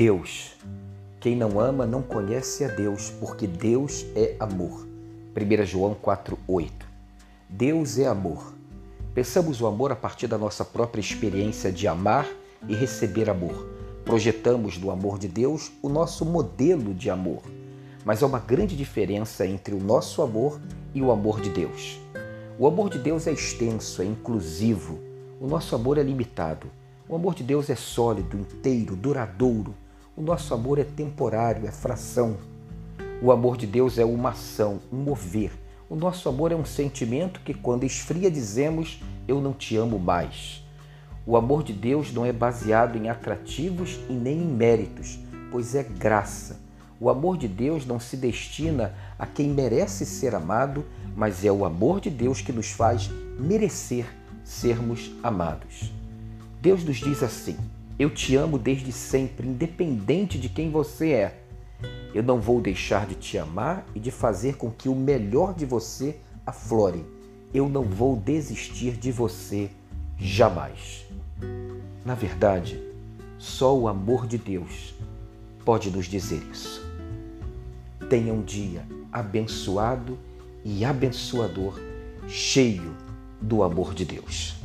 Deus. Quem não ama não conhece a Deus, porque Deus é amor. 1 João 4:8. Deus é amor. Pensamos o amor a partir da nossa própria experiência de amar e receber amor. Projetamos do amor de Deus o nosso modelo de amor. Mas há uma grande diferença entre o nosso amor e o amor de Deus. O amor de Deus é extenso, é inclusivo. O nosso amor é limitado. O amor de Deus é sólido, inteiro, duradouro. O nosso amor é temporário, é fração. O amor de Deus é uma ação, um mover. O nosso amor é um sentimento que, quando esfria, dizemos: Eu não te amo mais. O amor de Deus não é baseado em atrativos e nem em méritos, pois é graça. O amor de Deus não se destina a quem merece ser amado, mas é o amor de Deus que nos faz merecer sermos amados. Deus nos diz assim: Eu te amo desde sempre, independente de quem você é. Eu não vou deixar de te amar e de fazer com que o melhor de você aflore. Eu não vou desistir de você jamais. Na verdade, só o amor de Deus pode nos dizer isso. Tenha um dia abençoado e abençoador, cheio do amor de Deus.